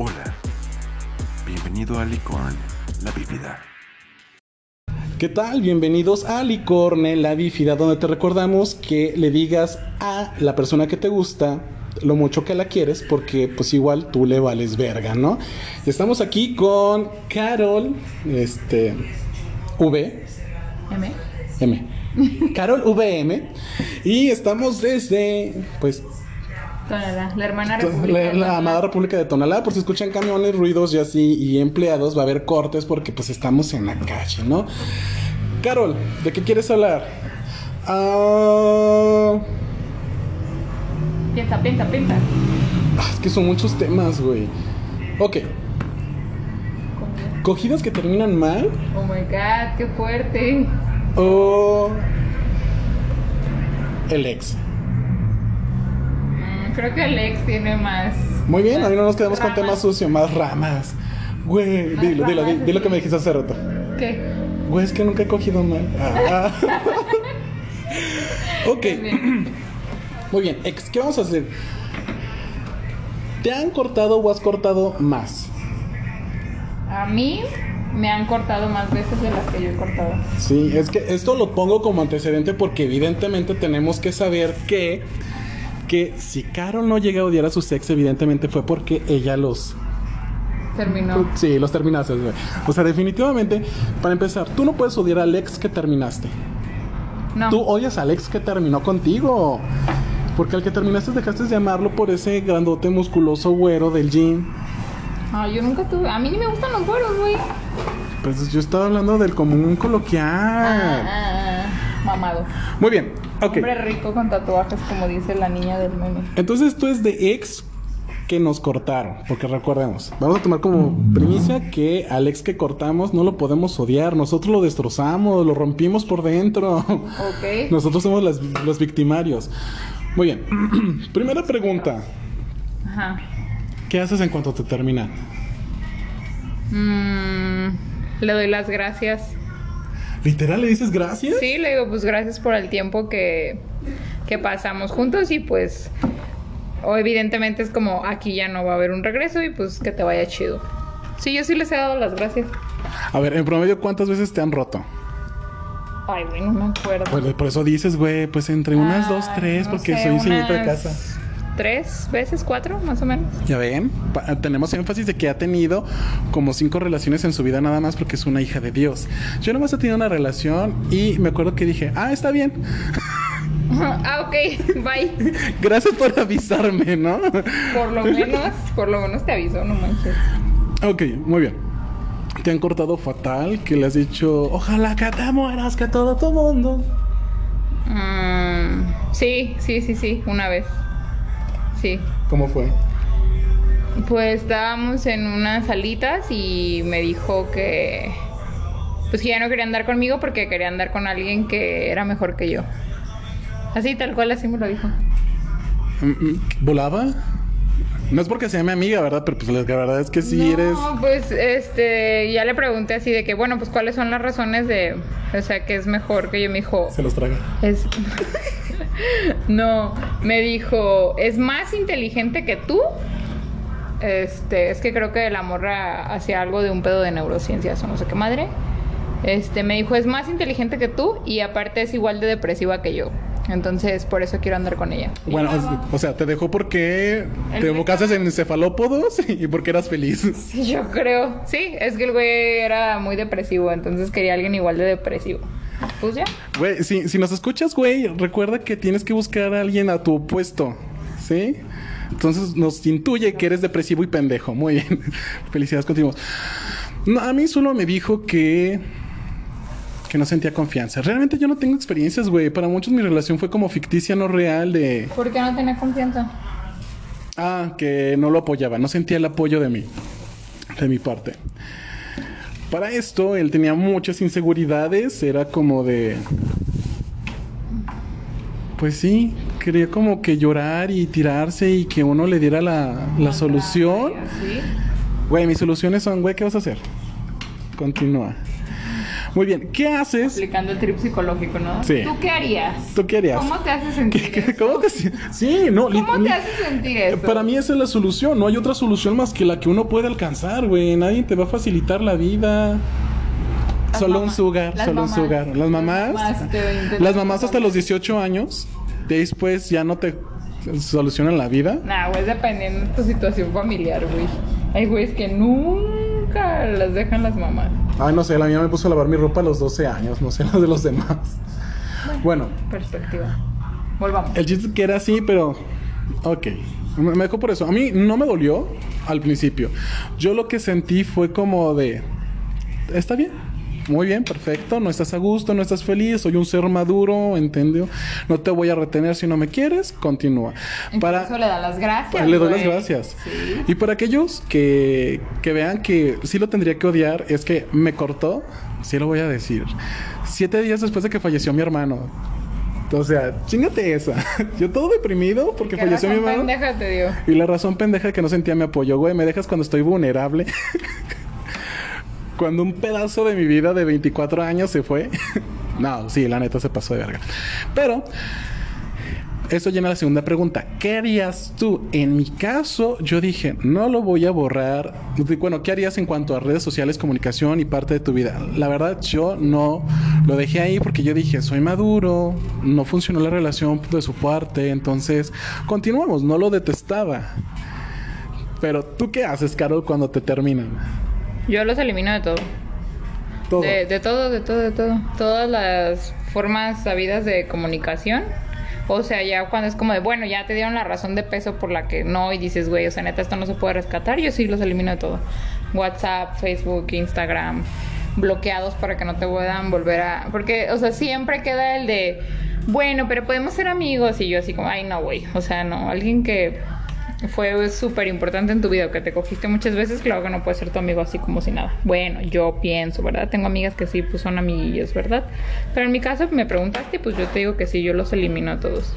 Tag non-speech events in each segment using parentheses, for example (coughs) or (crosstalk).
Hola, bienvenido a Licorn, la bífida. ¿Qué tal? Bienvenidos a Licorne, la bífida, donde te recordamos que le digas a la persona que te gusta lo mucho que la quieres, porque pues igual tú le vales verga, ¿no? Estamos aquí con Carol, este, V, M. M, Carol VM, y estamos desde, pues, Tonalá, la hermana la, república. la Tonalá. amada República de Tonalá, por si escuchan camiones, ruidos y así, y empleados, va a haber cortes porque pues estamos en la calle, ¿no? Carol, ¿de qué quieres hablar? Ah, Piensa, piensa, piensa. ah, es que son muchos temas, güey. Ok, cogidas que terminan mal Oh my god, qué fuerte. o el ex. Creo que el ex tiene más. Muy bien, ahí no nos quedamos con temas sucios, más ramas. Güey, Más dilo, dilo, ramas, dilo que me dijiste hace rato. ¿Qué? Güey, es que nunca he cogido mal. Ah. (laughs) ok, Bien. (clears throat) muy bien. Ex, ¿qué vamos a hacer? ¿Te han cortado o has cortado más? A mí me han cortado más veces de las que yo he cortado. Sí, es que esto lo pongo como antecedente porque evidentemente tenemos que saber que, que si Carol no llega a odiar a sus ex, evidentemente fue porque ella los... Terminó. Sí, los terminaste. güey. O sea, definitivamente, para empezar, tú no puedes odiar al ex que terminaste. No. Tú odias al ex que terminó contigo. Porque al que terminaste dejaste de amarlo por ese grandote musculoso güero del gym. Ah, yo nunca tuve. A mí ni me gustan los güeros, güey. Pues yo estaba hablando del común coloquial. Ah, ah, ah, mamado. Muy bien, ok. Hombre rico con tatuajes, como dice la niña del meme. Entonces tú es de ex que nos cortaron. Porque recordemos, vamos a tomar como primicia que al ex que cortamos no lo podemos odiar. Nosotros lo destrozamos, lo rompimos por dentro. Ok. Nosotros somos las- los victimarios. Muy bien. (clears throat) Primera pregunta. Ajá. ¿Qué haces en cuanto te terminan? Mm, le doy las gracias. ¿Literal le dices gracias? Sí, le digo, pues gracias por el tiempo que, que pasamos juntos y pues, o evidentemente es como aquí ya no va a haber un regreso y pues que te vaya chido. Sí, yo sí les he dado las gracias. A ver, en promedio, ¿cuántas veces te han roto? Ay, güey, no me acuerdo. Pues por eso dices, güey, pues entre unas dos, tres, no porque soy señorita de unas casa. Tres veces, cuatro, más o menos. Ya ven, Pa- tenemos énfasis de que ha tenido como cinco relaciones en su vida nada más porque es una hija de Dios. Yo nomás he tenido una relación y me acuerdo que dije, ah, está bien. (laughs) ah, ok, bye. (laughs) Gracias por avisarme, ¿no? Por lo menos, por lo menos te aviso, no manches. ok, muy bien. Te han cortado fatal, que le has dicho, ojalá que te mueras, que todo tu mundo. Mm, sí, sí, sí, sí, una vez. Sí. ¿Cómo fue? Pues estábamos en unas salitas y me dijo que pues que ya no quería andar conmigo porque quería andar con alguien que era mejor que yo. Así tal cual así me lo dijo. Mm, mm, ¿Volaba? No es porque sea mi amiga, ¿verdad? Pero pues la verdad es que sí no, eres... pues este ya le pregunté así de que bueno, pues cuáles son las razones de o sea, que es mejor que yo me dijo, Se los traga. es No, me dijo, es más inteligente que tú. Este, es que creo que la morra hacía algo de un pedo de neurociencias o no sé qué madre. Este, me dijo, es más inteligente que tú y aparte es igual de depresiva que yo. Entonces, por eso quiero andar con ella. Bueno, o- o sea, te dejó porque El te enfocaste en cefalópodos (laughs) y porque eras feliz. Sí, yo creo. Sí, es que el güey era muy depresivo, entonces quería alguien igual de depresivo. Pues ya. Güey, si, si nos escuchas, güey, recuerda que tienes que buscar a alguien a tu opuesto, ¿sí? Entonces nos intuye que eres depresivo y pendejo. Muy bien. (laughs) Felicidades, continuamos. No, a mí solo me dijo que que no sentía confianza. Realmente yo no tengo experiencias, güey. Para muchos mi relación fue como ficticia, no real, de... ¿Por qué no tenía confianza? Ah, que no lo apoyaba, no sentía el apoyo de mí, de mi parte. Para esto, él tenía muchas inseguridades, era como de... Pues sí, quería como que llorar y tirarse y que uno le diera la, la solución. Güey, mis soluciones son, güey, ¿qué vas a hacer? Continúa. Muy bien, ¿qué haces? Aplicando el trip psicológico, ¿no? Sí. ¿Tú qué harías? ¿Tú qué harías? ¿Cómo te hace sentir ¿Qué- qué- eso? ¿Cómo te Sí, no. ¿Cómo te hace sentir eso? Para mí esa es la solución, no hay otra solución más que la que uno puede alcanzar, güey. Nadie te va a facilitar la vida. Las solo un mamás. sugar, Las solo un mamás. sugar. Las mamás, Las de 20, las mamás hasta los 18 años, después ya no te solucionan la vida. Nah, güey, dependiendo de tu situación familiar, güey. Hay güeyes que nunca las dejan las mamás. Ay, no sé, la mía me puso a lavar mi ropa a los 12 años, no sé las de los demás. Bueno, Perspectiva. Volvamos. el chiste que era así, pero. Ok. Me me dejó por eso. A mí no me dolió al principio. Yo lo que sentí fue como de. Está bien. Muy bien, perfecto. No estás a gusto, no estás feliz. Soy un ser maduro, ¿entendió? No te voy a retener si no me quieres. Continúa. Para... Para. Eso le da las gracias. Le doy las gracias. Sí. Y para aquellos que, que vean que sí lo tendría que odiar, es que me cortó, sí lo voy a decir. Siete días después de que falleció mi hermano. O sea, chingate esa. (laughs) Yo todo deprimido porque ¿Qué falleció mi hermano. pendeja te dio? Y la razón pendeja que no sentía mi apoyo, güey. Me dejas cuando estoy vulnerable. (laughs) cuando un pedazo de mi vida de 24 años se fue. (laughs) no, sí, la neta se pasó de verga. Pero eso llena la segunda pregunta. ¿Qué harías tú? En mi caso, yo dije, no lo voy a borrar. Bueno, ¿qué harías en cuanto a redes sociales, comunicación y parte de tu vida? La verdad, yo no lo dejé ahí porque yo dije, soy maduro, no funcionó la relación de su parte, entonces continuamos, no lo detestaba. Pero tú qué haces, Carol, cuando te terminan? Yo los elimino de todo. Todo. De, de todo, de todo, de todo. Todas las formas sabidas de comunicación. O sea, ya cuando es como de, bueno, ya te dieron la razón de peso por la que no, y dices, güey, o sea, neta, esto no se puede rescatar, yo sí los elimino de todo. WhatsApp, Facebook, Instagram, bloqueados para que no te puedan volver a. Porque, o sea, siempre queda el de, bueno, pero podemos ser amigos, y yo así como, ay, no, güey, o sea, no, alguien que fue súper importante en tu vida, que te cogiste muchas veces, claro que no puede ser tu amigo así como si nada. Bueno, yo pienso, ¿verdad? Tengo amigas que sí, pues son amiguillos, ¿verdad? Pero en mi caso me preguntaste, pues yo te digo que sí, yo los elimino a todos.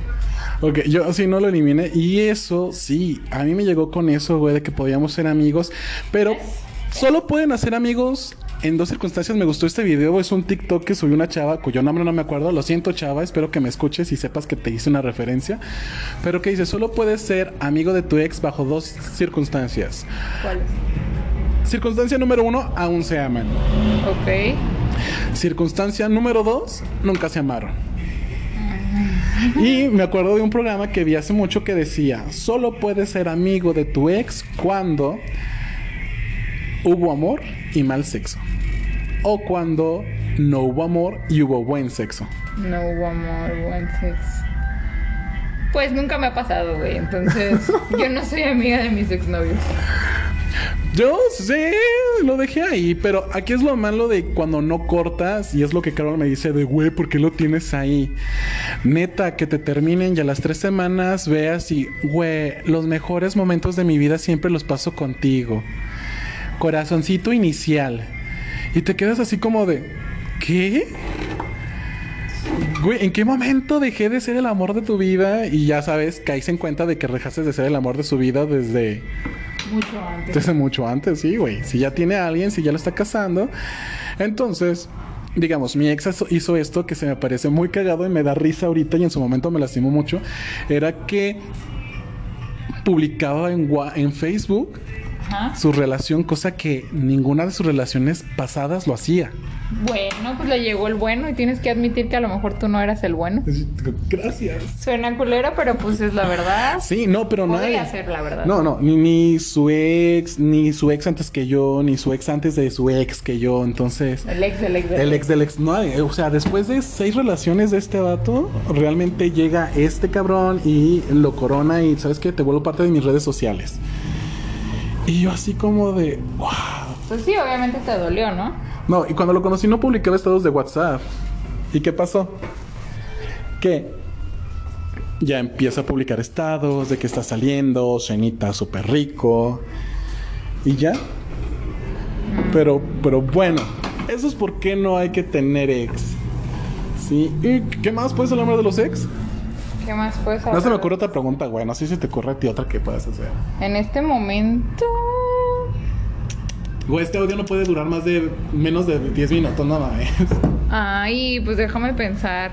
Ok, yo sí no lo eliminé. Y eso, sí, a mí me llegó con eso, güey, de que podíamos ser amigos. Pero solo pueden hacer amigos en dos circunstancias. Me gustó este video. Es un TikTok que subió una chava cuyo nombre no me acuerdo. Lo siento, chava. Espero que me escuches y sepas que te hice una referencia. Pero que dice: Solo puedes ser amigo de tu ex bajo dos circunstancias. ¿Cuáles? Circunstancia número uno: aún se aman. Ok. Circunstancia número dos: nunca se amaron. Y me acuerdo de un programa que vi hace mucho que decía, solo puedes ser amigo de tu ex cuando hubo amor y mal sexo. O cuando no hubo amor y hubo buen sexo. No hubo amor, buen sexo. Pues nunca me ha pasado, güey. Entonces, (laughs) yo no soy amiga de mis exnovios. Yo sé, lo dejé ahí, pero aquí es lo malo de cuando no cortas y es lo que Carol me dice de, güey, ¿por qué lo tienes ahí? Neta, que te terminen y a las tres semanas veas y, güey, los mejores momentos de mi vida siempre los paso contigo. Corazoncito inicial. Y te quedas así como de, ¿qué? Güey, ¿en qué momento dejé de ser el amor de tu vida? Y ya sabes, caíste en cuenta de que dejaste de ser el amor de su vida desde Mucho antes. desde mucho antes, sí, güey. Si ya tiene a alguien, si ya lo está casando. Entonces, digamos, mi ex hizo- esto que se me parece muy cagado y me da risa ahorita y en su momento me lastimó mucho. Era que publicaba en, en Facebook Ajá. su relación, cosa que ninguna de sus relaciones pasadas lo hacía. Bueno, pues le llegó el bueno y tienes que admitir que a lo mejor tú no eras el bueno. Gracias. Suena culero, pero pues es la verdad. Sí, no, pero no. Podría ser la verdad. No, no, ni, ni su ex, ni su ex antes que yo, ni su ex antes de su ex que yo. Entonces, El ex, el ex, del El ex del ex. No, eh, o sea, después de seis relaciones de este vato, realmente llega este cabrón y lo corona y, ¿sabes qué? Te vuelvo parte de mis redes sociales. Y yo así como de, wow. Pues sí, obviamente te dolió, ¿no? No, y cuando lo conocí no publicaba estados de WhatsApp. ¿Y qué pasó? Que ya empieza a publicar estados de que está saliendo, cenita súper rico. Y ya. Pero, pero bueno, eso es por qué no hay que tener ex. ¿Sí? ¿Y qué más puedes hablar de los ex? ¿Qué más puedes No se me ocurre otra pregunta, güey. No sé si te ocurre a ti otra que puedas hacer. En este momento. Güey, este audio no puede durar más de menos de 10 minutos, no mames. Ay, pues déjame pensar.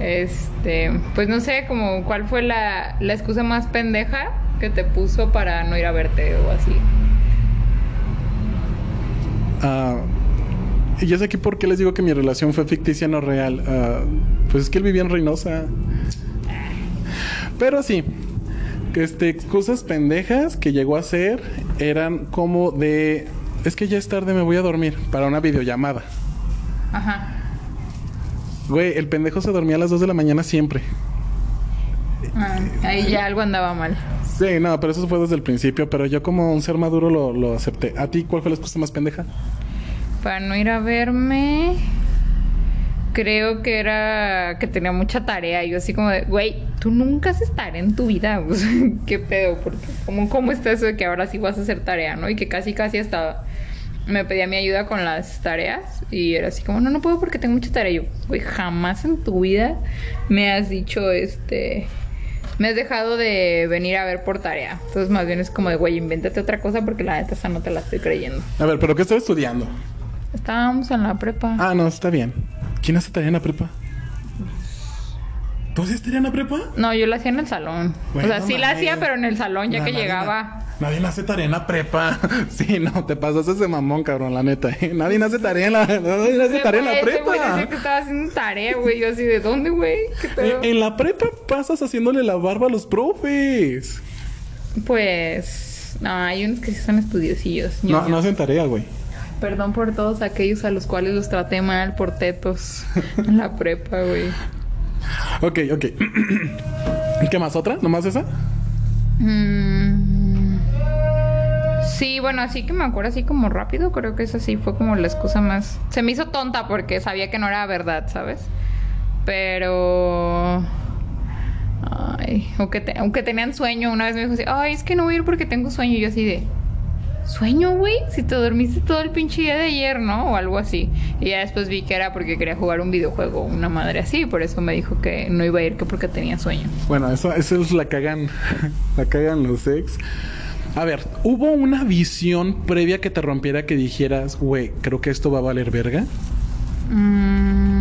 Este, pues no sé, como cuál fue la, la excusa más pendeja que te puso para no ir a verte o así. Ah, y ya sé aquí por qué les digo que mi relación fue ficticia, no real. Ah, pues es que él vivía en Reynosa. Pero sí, que este, excusas pendejas que llegó a hacer eran como de... Es que ya es tarde, me voy a dormir para una videollamada. Ajá. Güey, el pendejo se dormía a las 2 de la mañana siempre. Ah, ahí ya algo andaba mal. Sí, no, pero eso fue desde el principio. Pero yo como un ser maduro lo, lo acepté. ¿A ti cuál fue la excusa más pendeja? Para no ir a verme, creo que era que tenía mucha tarea. Yo así como de, güey, tú nunca haces tarea en tu vida. (laughs) ¿Qué pedo? Porque, ¿cómo, ¿Cómo está eso de que ahora sí vas a hacer tarea, no? Y que casi, casi hasta me pedía mi ayuda con las tareas. Y era así como, no, no puedo porque tengo mucha tarea. Y yo, güey, jamás en tu vida me has dicho, este... Me has dejado de venir a ver por tarea. Entonces, más bien es como de, güey, invéntate otra cosa porque la neta esa no te la estoy creyendo. A ver, ¿pero qué estás estudiando? Estábamos en la prepa. Ah, no, está bien. ¿Quién hace tarea en la prepa? ¿Tú hacías tarea en la prepa? No, yo la hacía en el salón. Bueno, o sea, sí la hacía, pero en el salón, ya que nadie llegaba. na- Nadie hace tarea en la prepa. (laughs) Sí, no, te pasas ese mamón, cabrón, la neta. ¿eh? (laughs) Nadie hace tarea en la, (laughs) nadie hace tarea en la prepa. que estaba haciendo tarea, güey. Yo así, ¿de dónde, güey? ¿Qué pedo? En, en la prepa pasas haciéndole la barba a los profes. Pues... No, hay unos que sí son estudiosillos. No, no hacen tarea, güey. Perdón por todos aquellos a los cuales los traté mal por tetos (laughs) en la prepa, güey. Ok, ok. (clears throat) ¿Y qué más? ¿Otra? ¿Nomás esa? Mm. Sí, bueno, así que me acuerdo así como rápido, creo que esa sí fue como la excusa más... Se me hizo tonta porque sabía que no era verdad, ¿sabes? Pero... Ay, aunque, te- aunque tenían sueño, una vez me dijo así, ay, es que no voy a ir porque tengo sueño. Y yo así de... ¿Sueño, güey? Si te dormiste todo el pinche día de ayer, ¿no? O algo así. Y ya después vi que era porque quería jugar un videojuego, una madre así. Por eso me dijo que no iba a ir que porque tenía sueño. Bueno, eso, eso es la cagan. (laughs) la cagan los ex. A ver, ¿hubo una visión previa que te rompiera que dijeras, güey, creo que esto va a valer verga? Mm.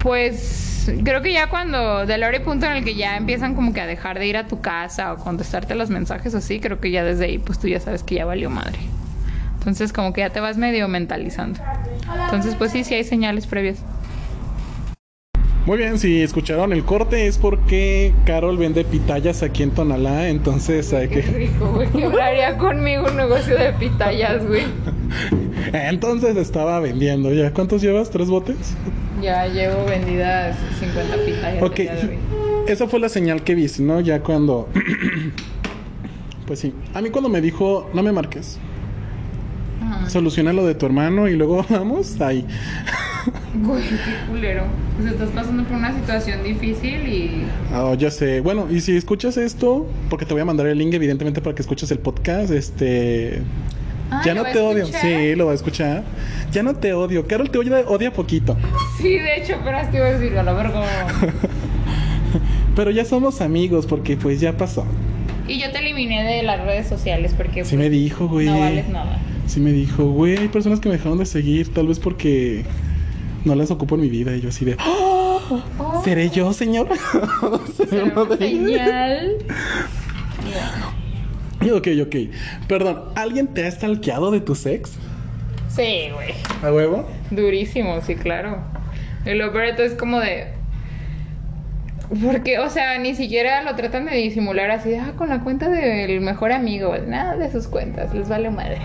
Pues creo que ya cuando de la hora y punto en el que ya empiezan como que a dejar de ir a tu casa o contestarte los mensajes así, creo que ya desde ahí pues tú ya sabes que ya valió madre. Entonces como que ya te vas medio mentalizando. Entonces pues sí, sí hay señales previas. Muy bien, si escucharon el corte es porque Carol vende pitayas aquí en Tonalá, entonces hay Qué que... rico, güey. Quebraría conmigo un negocio de pitayas, güey. (laughs) Entonces estaba vendiendo ya. ¿Cuántos llevas? ¿Tres botes? Ya llevo vendidas 50 pitayas. Ok, esa fue la señal que viste, ¿no? Ya cuando... pues sí, a mí cuando me dijo, no me marques, Ajá. soluciona lo de tu hermano y luego (laughs) vamos ahí. Güey, qué culero. Pues estás pasando por una situación difícil y. Ah, ya sé. Bueno, y si escuchas esto, porque te voy a mandar el link evidentemente para que escuches el podcast, este... Ah, ya ¿lo no te odio. escuchar? Sí, lo va a escuchar. Ya no te odio. Carol te odia, odia poquito. Sí, de hecho, pero te iba a decir, a la verga. (laughs) Pero ya somos amigos porque pues ya pasó. Y yo te eliminé de las redes sociales porque. Sí me dijo, güey. No vales nada. Sí me dijo, güey, hay personas que me dejaron de seguir, tal vez porque no las ocupo en mi vida. Y yo así de, "Oh, Oh. ¿seré yo, señor? (laughs) ¿Seré Será uno una de ellos?" señal. (laughs) (laughs) Ok, ok. Perdón, ¿alguien te ha stalkeado de tu sex? Sí, güey. ¿A huevo? Durísimo, sí, claro. Y lo peor es como de. Porque, o sea, ni siquiera lo tratan de disimular así, ah, con la cuenta del mejor amigo, nada de sus cuentas, les vale madre.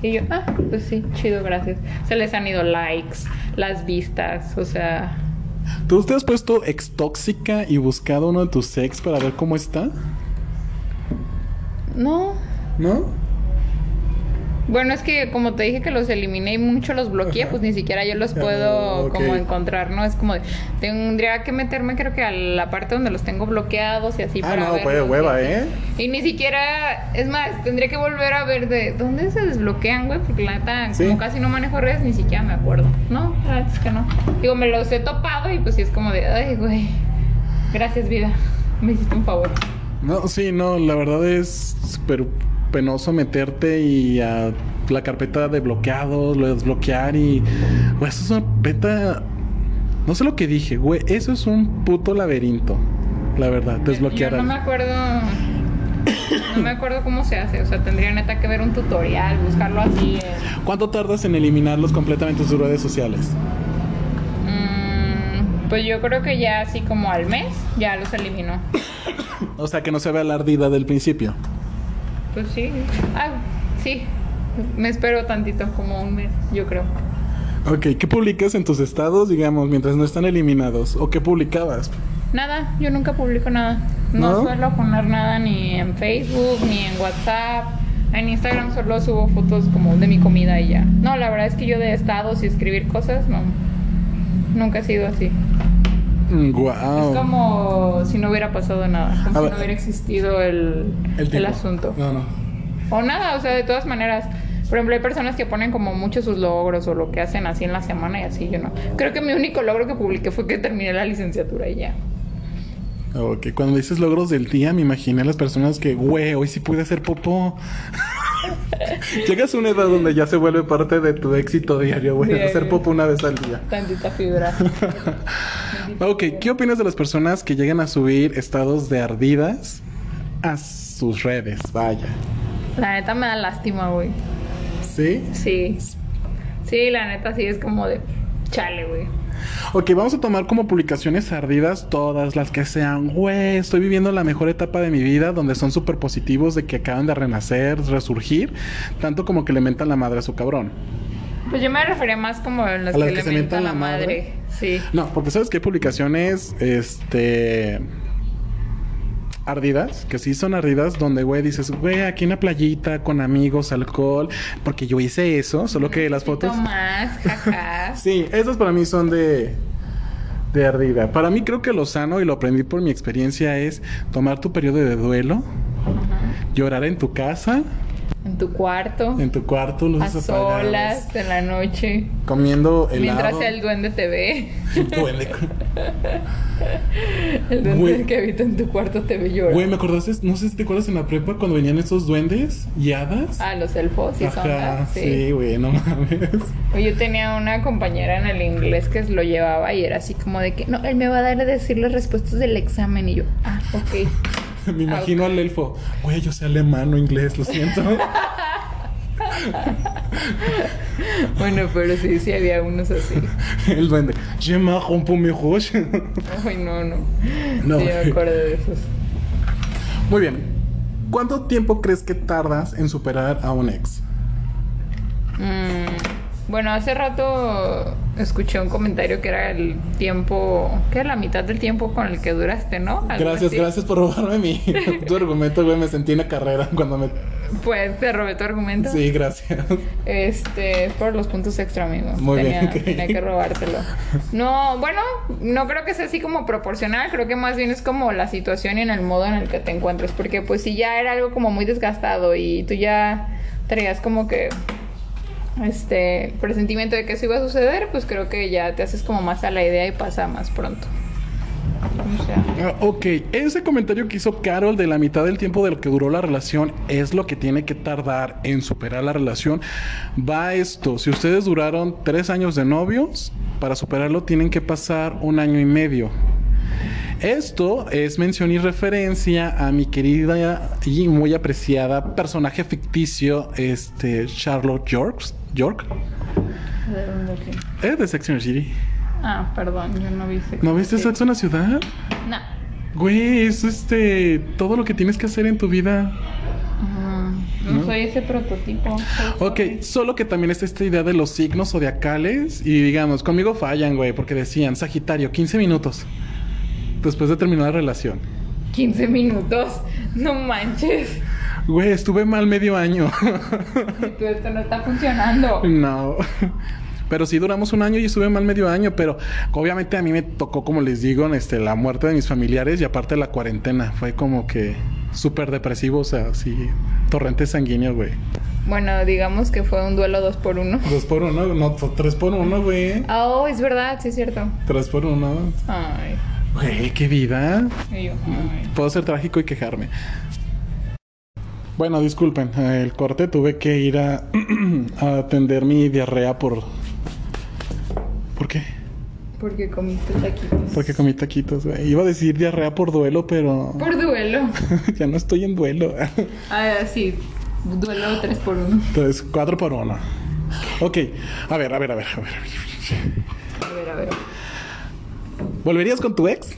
Y yo, ah, pues sí, chido, gracias. Se les han ido likes, las vistas, o sea, ¿Tú te has puesto ex tóxica y buscado uno de tus sex para ver cómo está? No. ¿No? Bueno, es que como te dije que los eliminé y mucho los bloqueé, Ajá. pues ni siquiera yo los puedo Ah, como encontrar, ¿no? Es como, de- tendría que meterme creo que a la parte donde los tengo bloqueados y así Ah, para no, pues y hueva. ¿eh? Y ni siquiera, es más, tendría que volver a ver de dónde se desbloquean, güey, porque la neta, Sí. como casi no manejo redes, ni siquiera me acuerdo. No, la verdad es que no. Digo, me los he topado y pues sí es como de, ay, güey, gracias vida, me hiciste un favor. No, sí, no, la verdad es súper penoso meterte y a la carpeta de bloqueados, lo desbloquear y... Güey, eso es una peta... No sé lo que dije, güey, eso es un puto laberinto. La verdad, desbloquear Yo no me acuerdo. No me acuerdo cómo se hace. O sea, tendría neta que ver un tutorial, buscarlo así. en- ¿Cuánto tardas en eliminarlos completamente sus redes sociales? Mm, pues yo creo que ya así como al mes ya los eliminó. (laughs) O sea, que no se vea la ardida del principio. Pues sí. Ah, sí. Me espero tantito, como un mes, yo creo. Ok, ¿qué publicas en tus estados, digamos, mientras no están eliminados? ¿O qué publicabas? Nada, yo nunca publico nada. No, ¿No? suelo poner nada ni en Facebook, ni en WhatsApp. En Instagram solo subo fotos como de mi comida y ya. No, la verdad es que yo de estados y escribir cosas, no. Nunca he sido así. Wow. Es como si no hubiera pasado nada. Como A si ver. no hubiera existido el, el, asunto. No, no. O nada, o sea, de todas maneras. Por ejemplo, hay personas que ponen como muchos sus logros o lo que hacen así en la semana y así, yo no. Creo que mi único logro que publiqué fue que terminé la licenciatura y ya. Ok, cuando dices logros del día, me imaginé a las personas que, güey, hoy sí pude hacer popó. (laughs) Llegas a una edad donde ya se vuelve parte de tu éxito diario, güey, Diario. hacer popó una vez al día. Tantita fibra. (laughs) Ok, ¿qué opinas de las personas que llegan a subir estados de ardidas a sus redes? Vaya. La neta me da lástima, güey. ¿Sí? Sí. Sí, la neta sí es como de chale, güey. Ok, vamos a tomar como publicaciones ardidas todas las que sean, güey, estoy viviendo la mejor etapa de mi vida, donde son súper positivos de que acaban de renacer, resurgir, tanto como que le mentan la madre a su cabrón. Pues yo me refería más como a las ¿A las que, que le mentan la madre. madre? Sí. No, porque sabes que hay publicaciones, este... Ardidas, que sí son ardidas, donde, güey, dices, güey, aquí en la playita, con amigos, alcohol, porque yo hice eso, solo que las fotos... más, jaja. (laughs) Sí, esas para mí son de, de ardida. Para mí creo que lo sano, y lo aprendí por mi experiencia, es tomar tu periodo de duelo, llorar en tu casa, En tu cuarto. en tu cuarto, a luces apagadas, solas, en la noche. comiendo helado. Mientras el duende te ve. (laughs) Duende. El duende Güey. que habita en tu cuarto te ve llorar. Güey, ¿me acordaste? No sé si te acuerdas en la prepa cuando venían esos duendes y hadas. Ah, los elfos y Ajá, sondas. Sí. sí, güey, no mames. Yo tenía una compañera en el inglés que lo llevaba y era así como de que, no, él me va a dar a decir las respuestas del examen. Y yo, ah, ok. (laughs) Me imagino al elfo. Güey, yo sé alemán o inglés, lo siento. (laughs) Bueno, pero sí, sí había unos así. (laughs) el duende. Je m'arrête un peu mes roches. Ay, no, no. No. Sí, me acuerdo de esos. Muy bien. ¿Cuánto tiempo crees que tardas en superar a un ex? Mm, bueno, hace rato escuché un comentario que era el tiempo, que era la mitad del tiempo con el que duraste, ¿no? Gracias, así. gracias por robarme mi (laughs) tu argumento, güey. Me sentí en la carrera cuando me. Pues te robé tu argumento. Sí, gracias. Este, es por los puntos extra, amigo. Muy tenía, bien, ok. tenía que robártelo. No, bueno, no creo que sea así como proporcional, creo que más bien es como la situación y en el modo en el que te encuentres, porque pues si ya era algo como muy desgastado y tú ya traías como que este presentimiento de que eso iba a suceder, pues creo que ya te haces como más a la idea y pasa más pronto. O sea, Ah, ok, ese comentario que hizo Carol de la mitad del tiempo del que duró la relación es lo que tiene que tardar en superar la relación. Va esto, si ustedes duraron tres años de novios, para superarlo tienen que pasar un año y medio. Esto es mención y referencia a mi querida y muy apreciada personaje ficticio, este Charlotte York, York, ¿de dónde qué? eh, de Sex and the City. Ah, perdón, yo no vi Sex ¿No viste. Sexo en la ciudad? No. Güey, es este todo lo que tienes que hacer en tu vida. No, ¿No? soy ese prototipo. Ok, solo que también es esta idea de los signos zodiacales. Y digamos, conmigo fallan, güey, porque decían Sagitario, 15 minutos después de terminar la relación. 15 minutos. No manches. Güey, estuve mal medio año. Tú esto no está funcionando. no. Pero sí duramos un año y estuve mal medio año, pero obviamente a mí me tocó, como les digo, este, la muerte de mis familiares y aparte la cuarentena. Fue como que súper depresivo, o sea, sí, torrente sanguíneo, güey. Bueno, digamos que fue un duelo dos por uno. Dos por uno, no, tres por uno, güey. Oh, es verdad, sí es cierto. Tres por uno. Ay. Güey, qué vida. Y yo, ay. Puedo ser trágico y quejarme. Bueno, disculpen, el corte tuve que ir a, (clears throat) a atender mi diarrea por... ¿Por qué? Porque comiste taquitos. Porque comí taquitos, güey. Iba a decir diarrea por duelo, pero (laughs) Por duelo. (laughs) ya no estoy en duelo. Ah, sí. Duelo 3 por 1 Entonces, cuatro por uno. Ok, a ver, a ver, a ver, a ver. A ver, a ver. ¿Volverías con tu ex?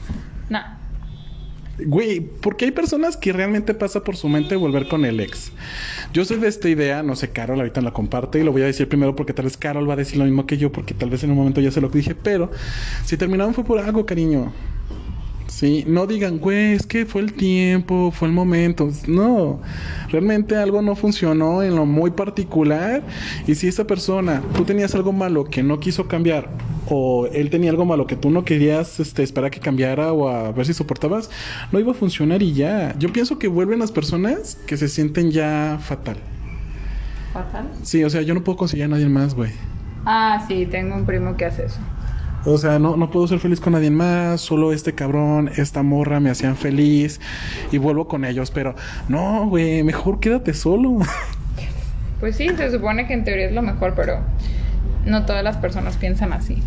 Güey, porque hay personas que realmente pasa por su mente volver con el ex. Yo soy de esta idea, no sé, Carol ahorita la comparte y lo voy a decir primero porque tal vez Carol va a decir lo mismo que yo, porque tal vez en un momento ya sé lo dije, pero si terminaron fue por algo, cariño. Sí, no digan, güey, es que fue el tiempo, fue el momento. No, realmente algo no funcionó en lo muy particular. Y si esa persona, tú tenías algo malo que no quiso cambiar, o él tenía algo malo que tú no querías este, esperar que cambiara o a ver si soportabas, no iba a funcionar y ya. Yo pienso que vuelven las personas que se sienten ya fatal. ¿Fatal? Sí, o sea, yo no puedo conseguir a nadie más, güey. Ah, sí, tengo un primo que hace eso. O sea, no, no puedo ser feliz con nadie más, solo este cabrón, esta morra me hacían feliz y vuelvo con ellos, pero no, güey, mejor quédate solo. (laughs) Pues sí, se supone que en teoría es lo mejor, pero no todas las personas piensan así.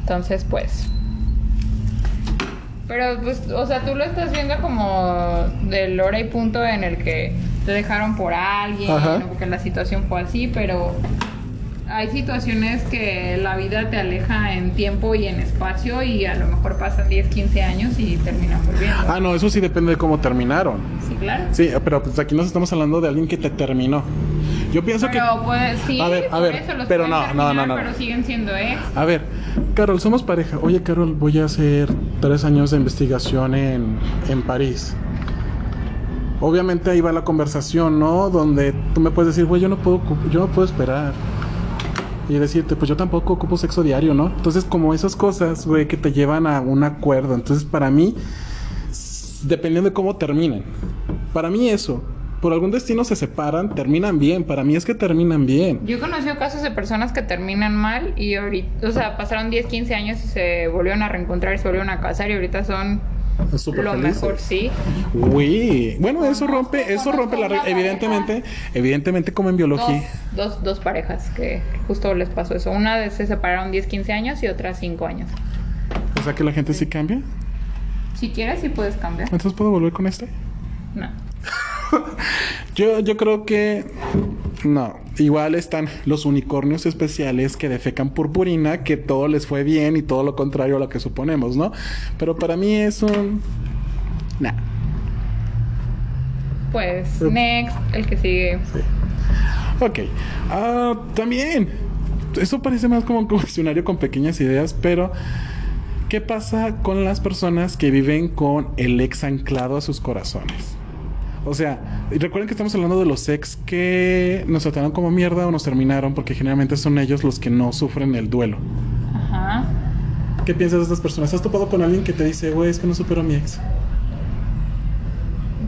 Entonces, pues. Pero, pues, o sea, tú lo estás viendo como del hora y punto en el que te dejaron por alguien, Ajá. o porque la situación fue así, pero hay situaciones que la vida te aleja en tiempo y en espacio y a lo mejor pasan 10, 15 años y terminan volviendo. Ah, no, eso sí depende de cómo terminaron. Sí, claro. Sí, pero pues aquí nos estamos hablando de alguien que te terminó. Yo pienso que... Pues sí, A ver, a ver, eso pero no, no, terminar, no, no. Pero siguen siendo ex. A ver, Carol, somos pareja. Oye, Carol, voy a hacer tres años de investigación en, en París. Obviamente ahí va la conversación, ¿no? Donde tú me puedes decir, güey, yo no puedo, yo no puedo esperar. Y decirte, pues yo tampoco ocupo sexo diario, ¿no? Entonces, como esas cosas, güey, que te llevan a un acuerdo. Entonces, para mí, dependiendo de cómo terminen. Para mí eso. Por algún destino se separan, terminan bien. Para mí es que terminan bien. Yo he conocido casos de personas que terminan mal y ahorita, o sea, pasaron 10, 15 años y se volvieron a reencontrar se volvieron a casar y ahorita son Lo felices. mejor, sí. Uy, bueno, eso rompe, eso rompe la regla. Evidentemente, evidentemente como en biología. dos, dos parejas que justo les pasó eso. Una se separaron 10, 15 años y otra 5 años. O sea que la gente sí cambia. Si quieres, sí puedes cambiar. Entonces puedo volver con este. No. (laughs) Yo, yo creo que no. Igual están los unicornios especiales que defecan purpurina, que todo les fue bien y todo lo contrario a lo que suponemos, ¿no? Pero para mí es un. Nah. Pues, next, el que sigue. Ok. Ah, también. Eso parece más como un cuestionario con pequeñas ideas, pero ¿qué pasa con las personas que viven con el ex anclado a sus corazones? O sea, recuerden que estamos hablando de los ex que nos trataron como mierda o nos terminaron, porque generalmente son ellos los que no sufren el duelo. Ajá. ¿Qué piensas de estas personas? ¿Has topado con alguien que te dice, güey, es que no supero a mi ex?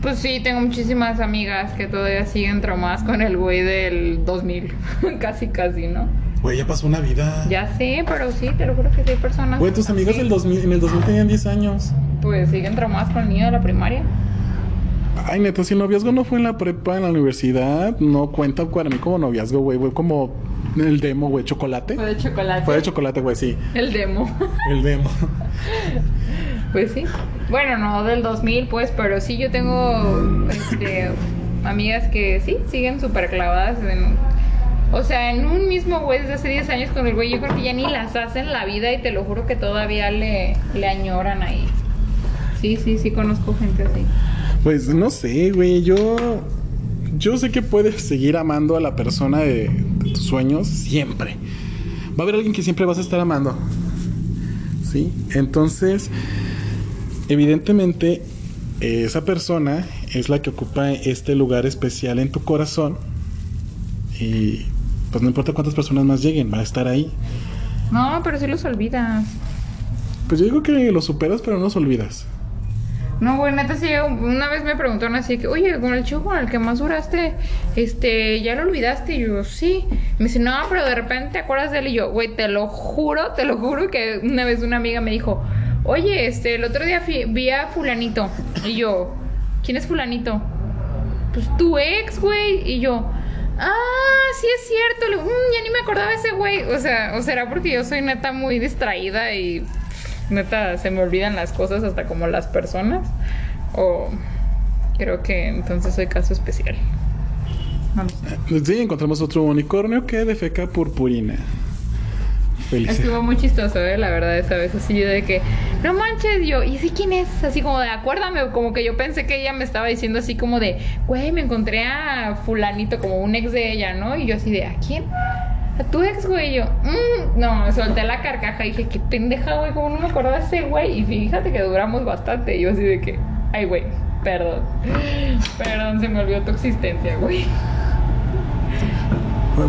Pues sí, tengo muchísimas amigas que todavía siguen traumadas con el güey del 2000. (laughs) casi, casi, ¿no? Güey, ya pasó una vida. Ya sé, pero sí, te lo juro que sí hay personas. Güey, tus amigos así. del 2000, en el 2000 tenían 10 años. Pues siguen traumadas con el niño de la primaria. Ay, neta, si el noviazgo no fue en la prepa, en la universidad, no cuenta para mí como noviazgo, güey. Fue como el demo, güey, chocolate. Fue de chocolate. Fue de chocolate, güey, sí. El demo. (laughs) El demo. Pues sí. Bueno, no del 2000, pues, pero sí yo tengo este, amigas que sí, siguen súper clavadas en... O sea, en un mismo güey desde hace 10 años con el güey, yo creo que ya ni las hacen la vida y te lo juro que todavía le, le añoran ahí. Sí, sí, sí, conozco gente así. Pues no sé, güey. Yo. Yo sé que puedes seguir amando a la persona de, de tus sueños siempre. Va a haber alguien que siempre vas a estar amando. ¿Sí? Entonces, evidentemente, esa persona es la que ocupa este lugar especial en tu corazón. Y pues no importa cuántas personas más lleguen, va a estar ahí. No, pero sí los olvidas. Pues yo digo que lo superas, pero no los olvidas. No, güey, neta, sí, una vez me preguntaron así que, oye, con el chico con el que más duraste, este, ¿ya lo olvidaste? Y yo, sí. Me dice, no, pero de repente te acuerdas de él. Y yo, güey, te lo juro, te lo juro que una vez una amiga me dijo, oye, este, el otro día vi a fulanito. Y yo, ¿quién es fulanito? pues tu ex, güey. Y yo, ah, sí es cierto. Le digo, "Mm, ya ni me acordaba de ese güey. O sea, o será porque yo soy neta muy distraída y neta se me olvidan las cosas hasta como las personas. O creo que entonces soy caso especial. Sé. Sí, encontramos otro unicornio que defeca purpurina. Estuvo muy chistoso, ¿eh? La verdad, esa vez así de que, no manches, yo, ¿y ese quién es? Así como de, acuérdame, como que yo pensé que ella me estaba diciendo así como de, güey, me encontré a fulanito, como un ex de ella, ¿no? Y yo así de, ¿a quién? A tu ex, güey, yo, "Mm". no, me solté la carcaja y dije, qué pendeja, güey, como no me acordaba ese güey. Y fíjate que duramos bastante, y yo así de que, ay, güey, perdón, perdón, se me olvidó tu existencia, güey.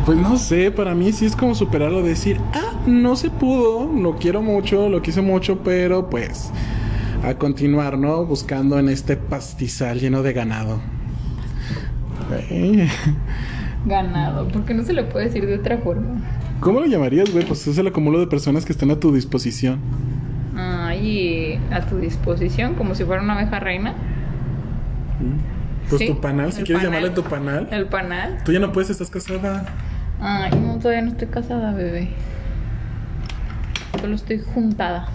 Pues no sé, para mí sí es como superarlo, decir, ah, no se pudo, lo quiero mucho, lo quise mucho, pero pues a continuar, ¿no? Buscando en este pastizal lleno de ganado. Ganado, porque no se le puede decir de otra forma. ¿Cómo lo llamarías, güey? Pues es el acumulo de personas que están a tu disposición. Ay, a tu disposición, como si fuera una abeja reina. Pues Sí, tu panal, si el quieres panal. llamarle tu panal. El panal. Tú ya no puedes, estás casada. Ay, no, todavía no estoy casada, bebé. Solo estoy juntada,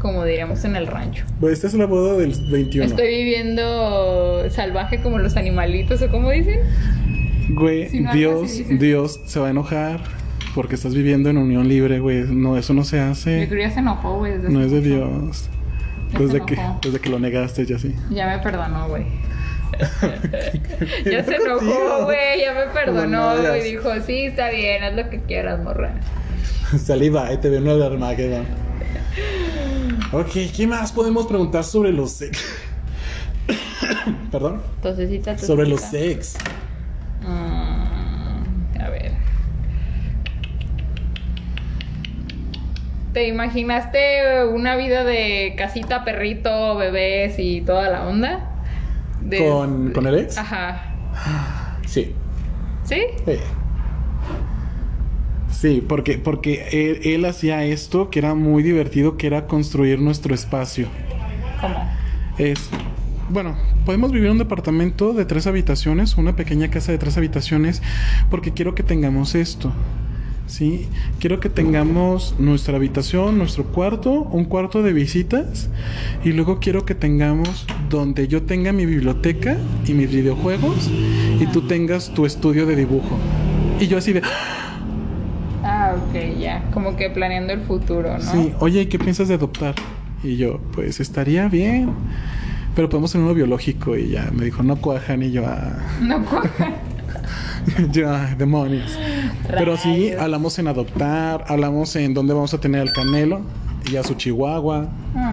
como diríamos en el rancho. Pues esta es la boda del 21. Estoy viviendo salvaje como los animalitos, ¿o cómo dicen? Güey, Si no, algo Dios, dice. Dios se va a enojar porque estás viviendo en unión libre, güey. No, eso no se Mi hace. cría se enojó, güey. desde No es de. Dios. Ya Desde que, desde que lo negaste, ya sí. Ya me perdonó, güey. (laughs) ya se enojó, güey. Ya me perdonó, No, ya güey. Dijo, sí, está bien, haz lo que quieras, morra. (laughs) Saliva, y te veo en el Armageddon. Ok, ¿qué más podemos preguntar sobre los sex? (coughs) Perdón. Tosecita, tosecita. Sobre los sex. Mm, a ver. ¿Te imaginaste una vida de casita, perrito, bebés y toda la onda? De- ¿Con, con el ex? Ajá. Sí. ¿Sí? Sí. Sí, porque, porque él, él hacía esto que era muy divertido, que era construir nuestro espacio. ¿Cómo? Es, bueno, podemos vivir en un departamento de tres habitaciones, una pequeña casa de tres habitaciones, porque quiero que tengamos esto. ¿Sí? Quiero que tengamos nuestra habitación, nuestro cuarto, un cuarto de visitas, y luego quiero que tengamos donde yo tenga mi biblioteca y mis videojuegos, y tú tengas tu estudio de dibujo. Y yo así de, (gasps) Ah, ok, ya. Como que planeando el futuro, ¿no? sí, oye, ¿y qué piensas de adoptar? Y yo, pues estaría bien, pero podemos tener uno biológico, y ya me dijo, no cuajan, y yo, ah. (laughs) No cuaja. (laughs) ya, demonios. Pero sí, hablamos en adoptar, hablamos en dónde vamos a tener al canelo y a su chihuahua. Ah.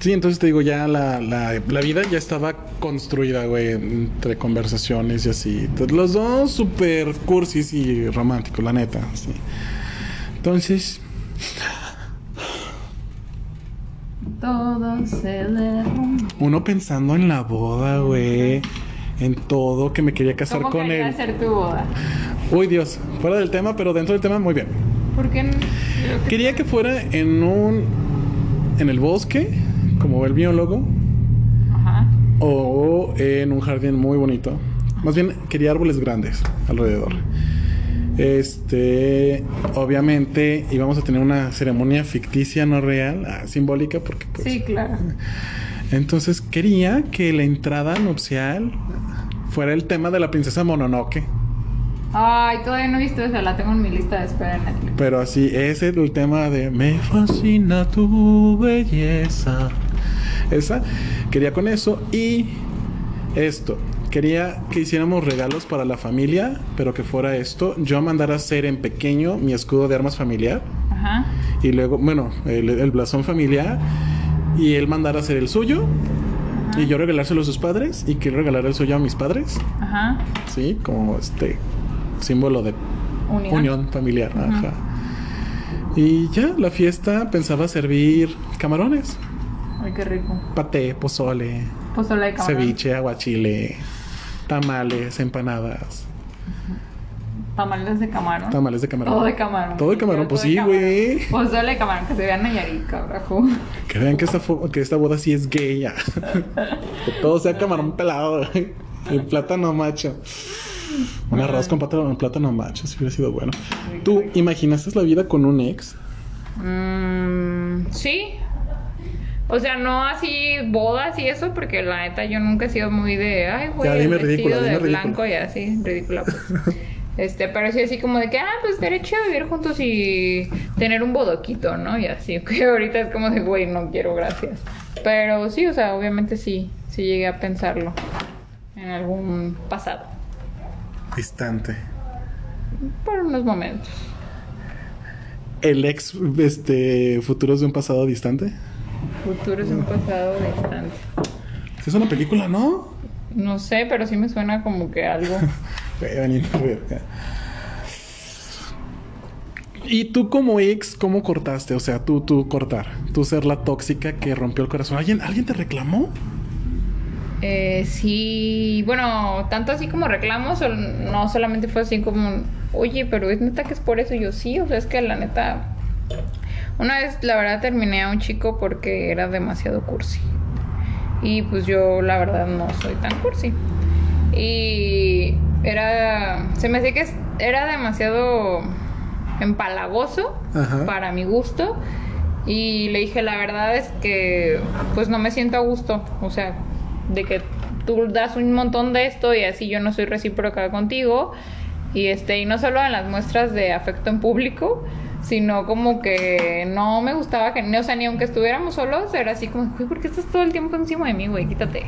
Sí, entonces te digo, ya la, la, la vida ya estaba construida, güey, entre conversaciones y así. Los dos súper cursis y románticos, la neta. Sí. Entonces, Todo se derrumba. uno pensando en la boda, güey, en todo, que me quería casar ¿Cómo con él. hacer tu boda? Uy, Dios, fuera del tema, pero dentro del tema, muy bien. ¿Por qué? no? Quería que fuera en un. en el bosque, como el biólogo, Ajá. o en un jardín muy bonito. Más bien, quería árboles grandes alrededor. Este. Obviamente, íbamos a tener una ceremonia ficticia, no real, ah, simbólica, porque pues. Sí, claro. Entonces, quería que la entrada nupcial fuera el tema de la princesa Mononoke. Ay, todavía no he visto esa, la tengo en mi lista de espera en Netflix. Pero así, ese es el tema de Me fascina tu belleza. Esa, quería con eso. Y esto, quería que hiciéramos regalos para la familia, pero que fuera esto. Yo mandar a hacer en pequeño mi escudo de armas familiar. Ajá. Y luego, bueno, el, el blasón familiar. Y él mandar a hacer el suyo. Y yo regalárselo a sus padres. Y que él regalara el suyo a mis padres. Ajá. Sí, como este símbolo de Unión. unión familiar. Ajá. Y ya, la fiesta pensaba servir camarones, Ay, qué rico. paté, pozole, Pozole de camarón. ceviche, aguachile, tamales, empanadas, Tamales de camarón. tamales de camarón. Todo de camarón. Todo de camarón, pues sí, güey. Pozole de camarón, que se vean Nayarit, cabrajo. Que vean que esta, que esta boda sí es gay ya. que todo sea camarón pelado. güey. El plátano macho. Un arroz con plátano, plátano macho, si hubiera sido bueno. ¿Tú imaginaste la vida con un ex? Mm, sí. O sea, no así bodas y eso, porque la neta yo nunca he sido muy de, ay, güey, vestido ridícula, de ridícula. blanco y así, ridícula. pues. (laughs) Este, pero sí así como de que, ah, pues derecho a vivir juntos y tener un bodoquito, ¿no? Y así, (laughs) que ahorita es como de, güey, no quiero, gracias. Pero sí, o sea, obviamente sí, sí llegué a pensarlo en algún pasado, Distante. por unos momentos. ¿El ex, este, futuros de un pasado distante? Futuro es un pasado distante. Es una película, ¿no? No sé, pero sí me suena como que algo. (laughs) Verga. (laughs) ¿Y tú como ex, cómo cortaste? O sea, tú, tú cortar. Tú ser la tóxica que rompió el corazón. ¿Alguien, ¿alguien te reclamó? Eh, sí, bueno, tanto así como reclamos, no solamente fue así como, oye, pero es neta que es por eso. Y yo sí, o sea, es que la neta. Una vez, la verdad, terminé a un chico porque era demasiado cursi. Y pues yo, la verdad, no soy tan cursi. Y era. Se me hacía que era demasiado empalagoso Ajá. para mi gusto. Y le dije, la verdad es que pues no me siento a gusto. O sea, de que tú das un montón de esto y así yo no soy recíproca contigo. Y este, y no solo en las muestras de afecto en público, sino como que no me gustaba que, o sea, ni aunque estuviéramos solos, era así como, güey, ¿por qué estás todo el tiempo encima de mí, güey? Quítate.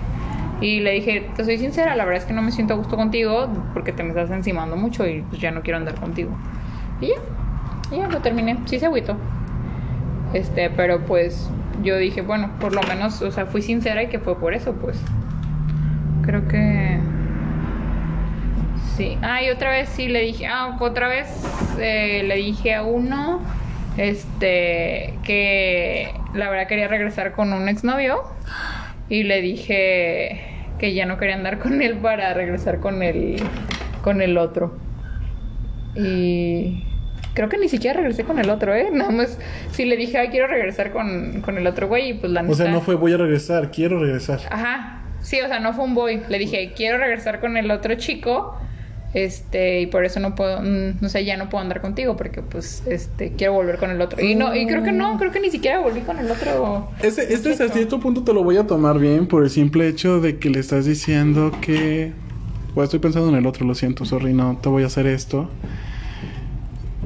Y le dije, te soy sincera, la verdad es que no me siento a gusto contigo porque te me estás encimando mucho y pues ya no quiero andar contigo. Y ya, y ya lo terminé. Sí se agüitó. Este, pero pues yo dije, bueno, por lo menos, o sea, fui sincera y que fue por eso, pues. Creo que. Sí. Ah, y otra vez sí le dije, ah, otra vez eh, le dije a uno, este, que la verdad quería regresar con un exnovio y le dije que ya no quería andar con él para regresar con el, con el otro. Y creo que ni siquiera regresé con el otro, ¿eh? (laughs) Nada más sí le dije, ay, quiero regresar con, con el otro güey y pues la O sea, neta- no fue voy a regresar, quiero regresar. Ajá, sí, o sea, no fue un boy. Le dije, quiero regresar con el otro chico. Este, y por eso no puedo, mm, o sea, ya no puedo andar contigo porque pues, este, quiero volver con el otro. Y no, y creo que no, creo que ni siquiera volví con el otro. Este, este hasta cierto punto te lo voy a tomar bien por el simple hecho de que le estás diciendo que... Pues estoy pensando en el otro, lo siento, sorry, no, te voy a hacer esto.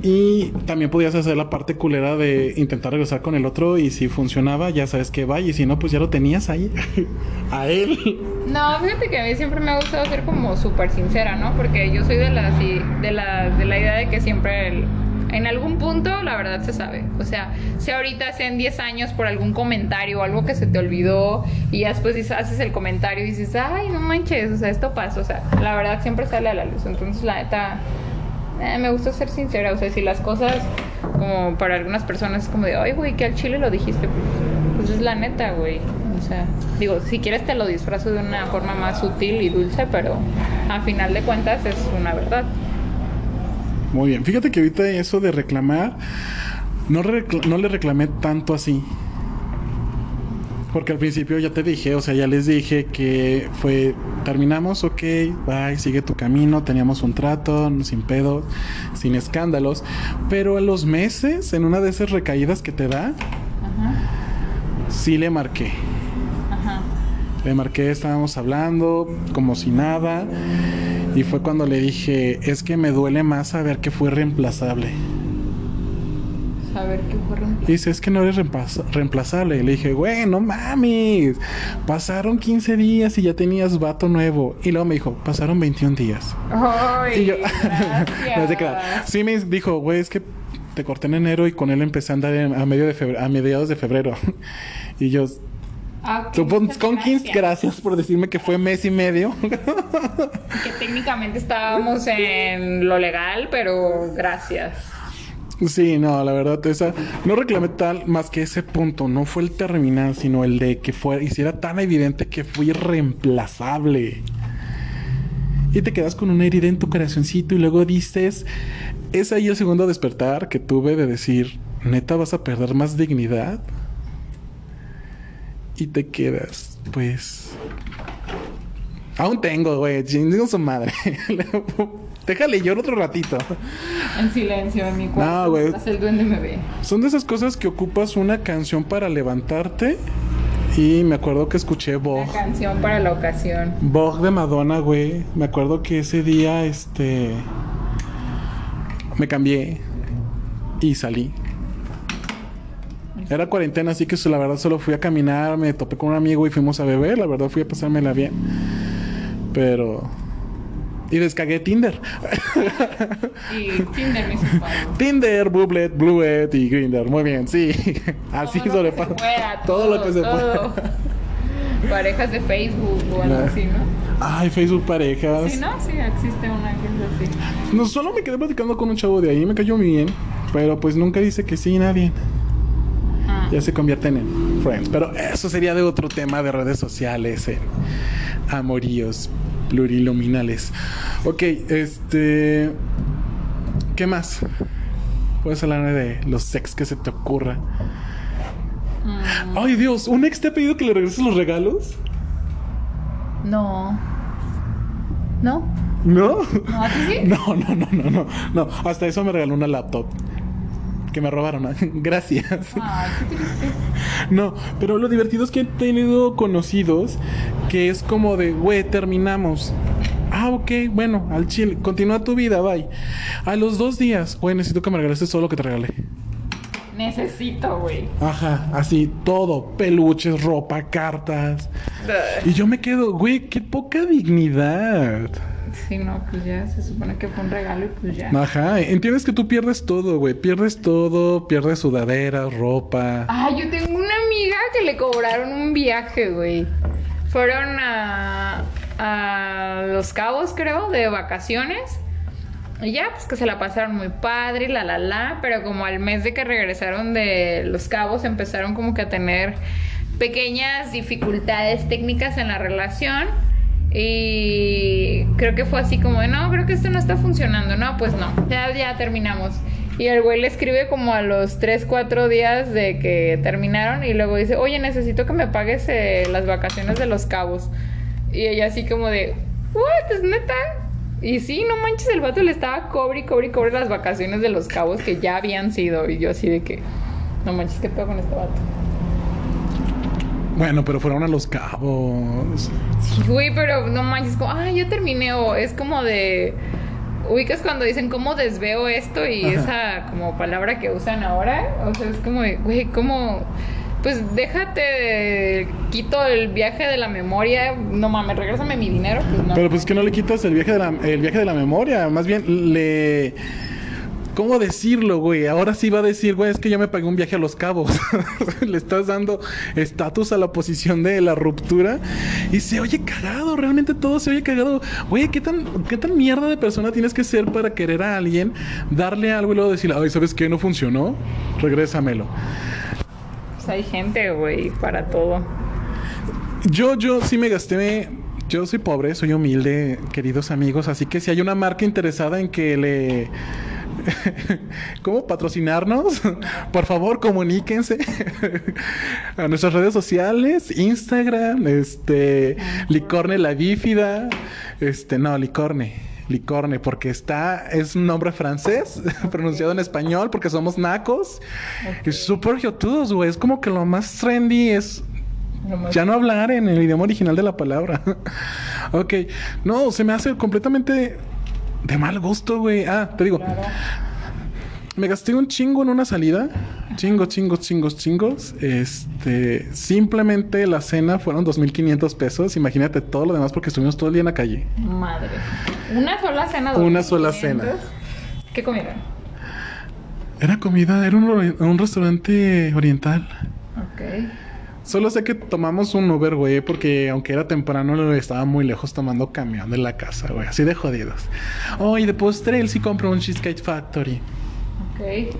Y también podías hacer la parte culera de intentar regresar con el otro y si funcionaba, ya sabes que va y si no, pues ya lo tenías ahí. (laughs) a él. No, fíjate que a mí siempre me ha gustado ser como súper sincera, ¿no? Porque yo soy de la, de la, de la idea de que siempre en algún punto la verdad se sabe. O sea, si ahorita sean 10 años por algún comentario o algo que se te olvidó y después haces el comentario y dices, ay, no manches, o sea, esto pasa. O sea, la verdad siempre sale a la luz. Entonces, la neta, eh, me gusta ser sincera. O sea, si las cosas, como para algunas personas, es como de, ay, güey, que al chile lo dijiste, pues, pues es la neta, güey. O sea, digo, si quieres te lo disfrazo de una forma más sutil y dulce, pero a final de cuentas es una verdad. Muy bien, fíjate que ahorita eso de reclamar, no, recla- no le reclamé tanto así. Porque al principio ya te dije, o sea, ya les dije que fue, terminamos, ok, bye, sigue tu camino, teníamos un trato, sin pedo, sin escándalos. Pero a los meses, en una de esas recaídas que te da, Ajá, sí le marqué. ajá. Le marqué, estábamos hablando como si nada. Y fue cuando le dije, es que me duele más saber que fui reemplazable. Saber qué fue. Dice, es que no eres reemplaza- reemplazable. Y le dije, güey, no mames. Pasaron 15 días y ya tenías vato nuevo. Y luego me dijo, pasaron 21 días. Ay, Y yo, (laughs) no. Sí me dijo, güey, es que te corté en enero y con él empecé a andar en- a, medio de febrero, a mediados de febrero. (laughs) y yo, Ah, ok, supongo, muchas con 15, gracias por decirme que fue mes y medio. (laughs) Que técnicamente estábamos en lo legal, pero gracias. Sí, no, la verdad, esa no reclamé tal más que ese punto, no fue el terminal, sino el de que fue, hiciera tan evidente que fui reemplazable. Y te quedas con una herida en tu corazoncito y luego dices, es ahí el segundo despertar que tuve de decir, neta vas a perder más dignidad. Y te quedas, pues, Aún tengo, güey. Chingo su madre. (laughs) Déjale yo otro ratito. En silencio, en mi cuarto. No, güey. el duende me ve. Son de esas cosas que ocupas una canción para levantarte. Y me acuerdo que escuché Vogue. Una canción para la ocasión. Vogue de Madonna, güey. Me acuerdo que ese día, este. Me cambié. Y salí. Era cuarentena, así que la verdad solo fui a caminar, me topé con un amigo y fuimos a beber. La verdad fui a pasármela bien. Pero. Y descargué Tinder. Y Tinder me hizo. Tinder, Bublet, Bluet y Grinder. Muy bien, sí. Así Todo lo sobre que se pueda, (laughs) Todo lo que se todo. pueda. Parejas de Facebook o algo Nah. así, ¿no? Ay, Facebook parejas. Sí, ¿no? Sí, existe una que es así. No, solo me quedé platicando con un chavo de ahí, me cayó muy bien. Pero pues nunca dice que sí nadie. Ah. Ya se convierten en friends. Pero eso sería de otro tema de redes sociales, en amoríos pluriluminales. Ok, este. ¿Qué más? Puedes hablar de los sex que se te ocurra. Mm, Ay, Dios, ¿un ex te ha pedido que le regreses los regalos? no. ¿No? ¿No? ¿No? ¿A ti sí? (laughs) No, no, no, no, no. No, hasta eso me regaló una laptop. Que me robaron. (laughs) Gracias. Ay, qué triste. No, pero lo divertido es que he tenido conocidos que es como de, güey, terminamos. Ah, ok, bueno, al chile, continúa tu vida, bye. A los dos días, güey, necesito que me regreses todo lo que te regalé. Necesito, güey. Ajá, así, todo, peluches, ropa, cartas. Y yo me quedo, güey, qué poca dignidad. Sí, no, pues ya se supone que fue un regalo y pues ya. Ajá, entiendes que tú pierdes todo, güey. Pierdes todo, pierdes sudaderas, ropa. Ah, yo tengo una amiga que le cobraron un viaje, güey. Fueron a, a Los Cabos, creo, de vacaciones. Y ya, pues que se la pasaron muy padre, la la la. Pero como al mes de que regresaron de Los Cabos, empezaron como que a tener pequeñas dificultades técnicas en la relación. Y creo que fue así como de, no, creo que esto no está funcionando. No, pues no, ya, ya terminamos. Y el güey le escribe como a los 3, 4 días de que terminaron y luego dice, oye, necesito que me pagues eh, las vacaciones de los cabos. Y ella así como de, what, es neta. Y sí, no manches, el vato le estaba cobre y cobre cobre las vacaciones de los cabos que ya habían sido. Y yo así de que, no manches, ¿qué pedo con este vato? Bueno, pero fueron a los cabos. Sí, Güey, pero no manches, como, ah, ya terminé. O es como de. Ubicas cuando dicen cómo desveo esto y Ajá. esa como palabra que usan ahora. O sea, es como güey, ¿cómo? Pues déjate, quito el viaje de la memoria. No mames, regrésame mi dinero. Pues no. Pero pues que no le quitas el viaje de la, el viaje de la memoria. Más bien le. ¿Cómo decirlo, güey? Ahora sí va a decir, güey, es que yo me pagué un viaje a los cabos. (laughs) le estás dando estatus a la posición de la ruptura. Y se oye cagado, realmente todo se oye cagado. Güey, ¿qué tan, ¿qué tan mierda de persona tienes que ser para querer a alguien, darle algo y luego decirle, ay, ¿sabes qué? No funcionó. Regrésamelo. Pues hay gente, güey, para todo. Yo, yo sí me gasté. Yo soy pobre, soy humilde, queridos amigos. Así que si hay una marca interesada en que le. (laughs) ¿Cómo patrocinarnos? Por favor, comuníquense a nuestras redes sociales, Instagram, este, Licorne la bífida, este, no, Licorne, Licorne, porque está, es un nombre francés, (laughs) pronunciado en español, porque somos nacos, y súper yotudos, güey, es como que lo más trendy es ya no hablar en el idioma original de la palabra. (laughs) ok. No, se me hace completamente de mal gusto, güey. Ah, te digo. Claro. Me gasté un chingo en una salida. Chingos, chingos, chingos, chingos. Este, simplemente la cena fueron 2.500 pesos. Imagínate todo lo demás porque estuvimos todo el día en la calle. Madre. Una sola cena. Una sola 2500. cena. ¿Qué comieron? Era comida, era un, un restaurante oriental. Ok. Solo sé que tomamos un Uber, güey, porque aunque era temprano, estaba muy lejos tomando camión de la casa, güey, así de jodidos. Oh, y de postre él sí compró un Cheesecake Factory. Ok.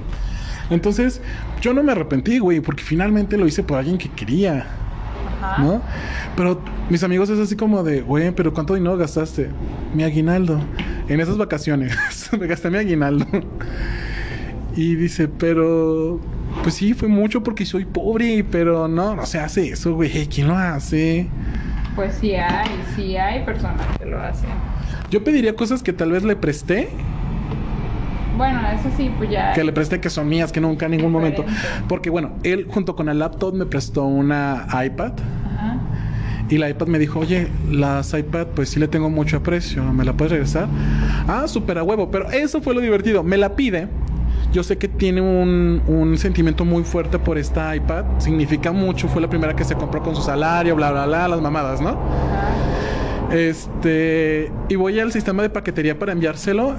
Entonces, yo no me arrepentí, güey, porque finalmente lo hice por alguien que quería, Ajá. ¿no? Pero mis amigos es así como de, güey, pero ¿cuánto dinero gastaste? Mi aguinaldo. En esas vacaciones, (laughs) me gasté mi aguinaldo. Y dice, pero, pues sí, fue mucho porque soy pobre, pero no, no se hace eso, güey. ¿Quién lo hace? Pues sí hay, sí hay personas que lo hacen. Yo pediría cosas que tal vez le presté, Bueno, eso sí, pues ya. que le presté que son mías, que nunca en ningún momento. Porque bueno, él junto con el laptop me prestó una iPad. Ajá. Y la iPad me dijo, oye, las iPad pues sí le tengo mucho aprecio, ¿me la puedes regresar? Ah, súper a huevo, pero eso fue lo divertido, me la pide. Yo sé que tiene un, un sentimiento muy fuerte por esta iPad, significa mucho, fue la primera que se compró con su salario, bla, bla, bla, las mamadas, ¿no? Este, y voy al sistema de paquetería para enviárselo.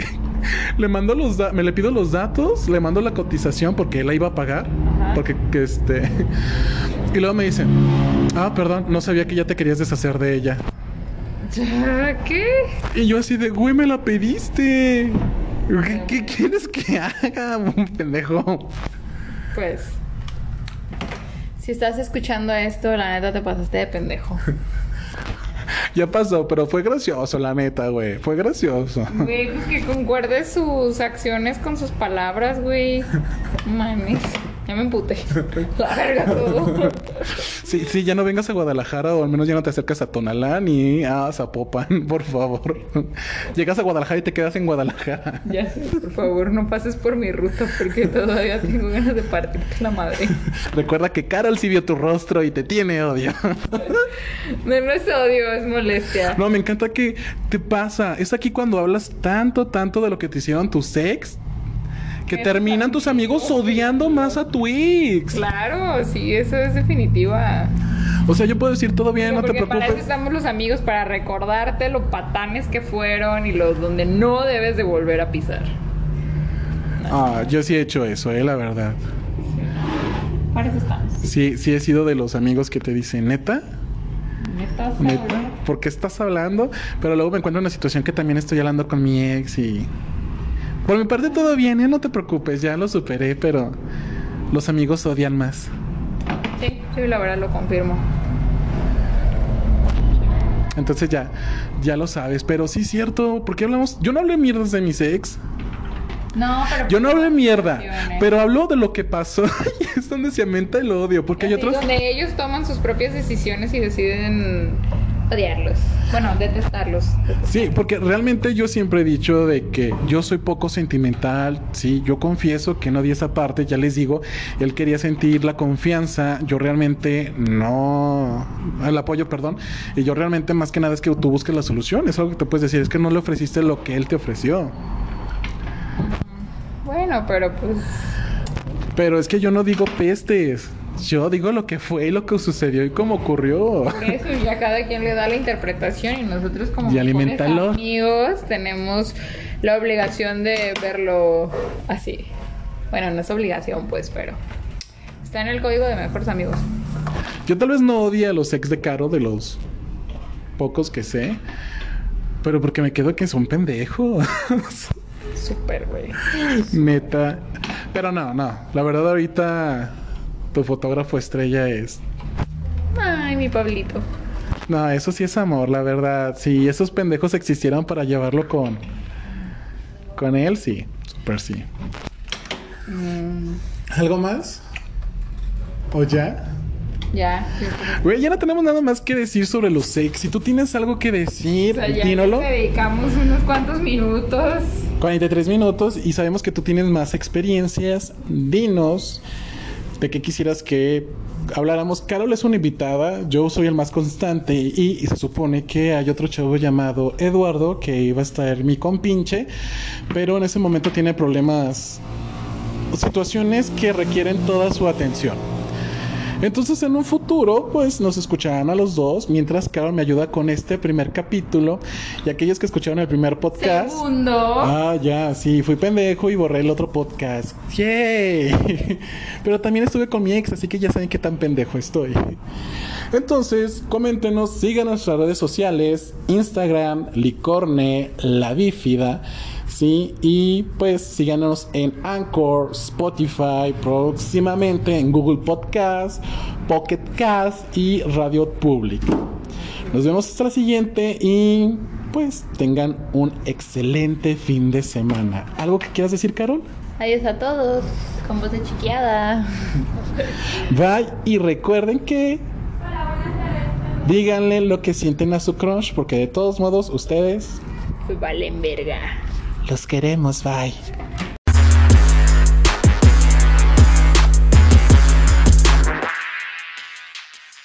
(laughs) le mando los da- me le pido los datos, le mando la cotización porque él la iba a pagar, Ajá. porque que este (laughs) y luego me dice, "Ah, perdón, no sabía que ya te querías deshacer de ella." Ya, ¿Qué? Y yo así de, "Güey, me la pediste." ¿Qué, qué quieres que haga, (laughs) pendejo? Pues. Si estás escuchando esto, la neta te pasaste de pendejo. (laughs) Ya pasó, pero fue gracioso, la neta, güey. Fue gracioso. Güey, pues que concuerde sus acciones con sus palabras, güey. (laughs) Mames. Ya me emputé. La verga todo. Sí, sí, ya no vengas a Guadalajara o al menos ya no te acercas a Tonalá ni a Zapopan, (laughs) por favor. Llegas a Guadalajara y te quedas en Guadalajara. Ya sé, por favor, no pases por mi ruta porque todavía tengo ganas de partirte la madre. (laughs) Recuerda que Carol sí vio tu rostro y te tiene odio. No, no es odio, es molestia. No, me encanta que te pasa. Es aquí cuando hablas tanto, tanto de lo que te hicieron tus ex, que terminan tus amigos odiando más a tu ex. Claro, sí, eso es definitiva. O sea, yo puedo decir todo bien, no te Porque para eso preocupes. estamos los amigos, para recordarte los patanes que fueron y los donde no debes de volver a pisar. Ah, yo sí he hecho eso, eh, la verdad. Para eso estamos. Sí, sí he sido de los amigos que te dicen, neta, Neta, neta, ¿por qué estás hablando? Pero luego me encuentro en una situación que también estoy hablando con mi ex y... Por mi parte todo bien. No te preocupes, ya lo superé, pero los amigos odian más. Sí, sí, la verdad lo confirmo. Entonces ya, ya lo sabes. Pero sí es cierto, ¿por qué hablamos? Yo no hablé mierdas de mis ex. No, pero. Yo no hablé mierda, pero hablo de lo que pasó. (laughs) y es donde se aumenta el odio, porque hay otros... Donde ellos toman sus propias decisiones y deciden odiarlos. Bueno, detestarlos. Sí, porque realmente yo siempre he dicho de que yo soy poco sentimental, sí, yo confieso que no di esa parte, ya les digo, él quería sentir la confianza, yo realmente no, el apoyo, perdón, y yo realmente más que nada es que tú busques la solución, es algo que te puedes decir, es que no le ofreciste lo que él te ofreció, Bueno, pero pues. pero es que yo no digo pestes, yo digo lo que fue y lo que sucedió y cómo ocurrió. Por eso ya cada quien le da la interpretación y nosotros como Y amigos tenemos la obligación de verlo así. Bueno, no es obligación pues, pero está en el código de mejores amigos. Yo tal vez no odie a los ex de Caro de los pocos que sé, pero porque me quedo que son pendejos. Súper, güey. Neta. Pero no, no. La verdad ahorita tu fotógrafo estrella es... Ay, mi Pablito. No, eso sí es amor, la verdad. Si esos pendejos existieran para llevarlo con... Con él, sí. Super sí. ¿Algo más? ¿O ya? Ya. Güey, ya no tenemos nada más que decir sobre los ex. Si tú tienes algo que decir, O sea, ya dedicamos unos cuantos minutos. 43 minutos y sabemos que tú tienes más experiencias. Dinos de qué quisieras que habláramos. Carol es una invitada, yo soy el más constante y, y se supone que hay otro chavo llamado Eduardo que iba a estar mi compinche, pero en ese momento tiene problemas, situaciones que requieren toda su atención. Entonces en un futuro pues nos escucharán a los dos mientras Carol me ayuda con este primer capítulo y aquellos que escucharon el primer podcast. Segundo. Ah, ya, sí, fui pendejo y borré el otro podcast. ¡Yay! (laughs) Pero también estuve con mi ex, así que ya saben qué tan pendejo estoy. Entonces, coméntenos, sigan nuestras redes sociales, Instagram, Licorne, La Bífida, sí, y pues síganos en Anchor, Spotify, próximamente en Google Podcast, Pocket Cast y Radio Public. Nos vemos hasta la siguiente y pues tengan un excelente fin de semana. ¿Algo que quieras decir, Carol? Adiós a todos. Con voz de chiqueada. (laughs) Bye y recuerden que Díganle lo que sienten a su crush, porque de todos modos ustedes valen verga. Los queremos. Bye.